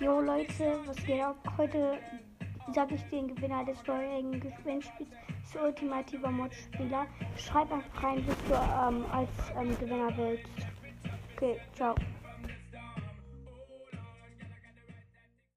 Jo Leute, was geht ab? Heute sage ich den Gewinner des vorherigen Gewinnspiels, zu der ultimative Mod-Spieler. Schreib einfach rein, bis du ähm, als ähm, Gewinner willst. Okay, ciao.